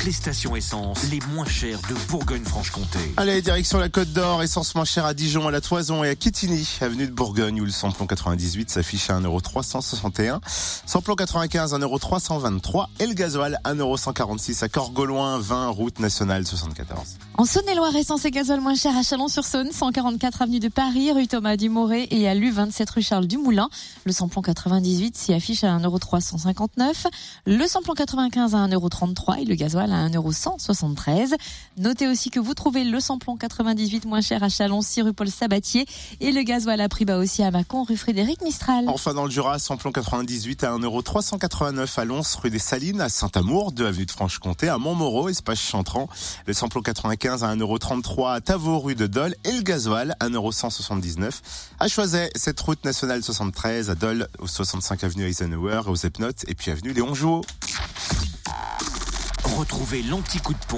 Toutes les stations essence les moins chères de Bourgogne-Franche-Comté. Allez, direction la Côte d'Or, essence moins chère à Dijon, à la Toison et à Quetigny, avenue de Bourgogne, où le samplon 98 s'affiche à 1,361€, samplon 95 1,323€ et le gasoil 1,146€ à Corgoloin, 20 route nationale 74. En Saône-et-Loire, essence et gasoil moins cher à Chalon-sur-Saône, 144 avenue de Paris, rue Thomas Dumoré et à l'U27 rue Charles Dumoulin. Le samplon 98 s'y affiche à 1,359€, le samplon 95 à 1,33€ et le gasoil à 1,173€. Notez aussi que vous trouvez le samplon 98 moins cher à Chalon, 6 rue Paul Sabatier et le gasoil à prix bas aussi à Mâcon, rue Frédéric Mistral. Enfin dans le Jura, samplon 98 à 1,389€ à Lons, rue des Salines, à Saint-Amour, 2 avenue de Franche-Comté, à Montmoreau, espace Chantran. Le samplon 95 à 1,33€ à Tavaux, rue de Dole et le gasoil 1,179€ à Choiset, cette route nationale 73 à Dole, au 65 avenue Eisenhower, aux Epnotes et puis avenue Léon Jouot. Retrouvez l'anti-coup de pompe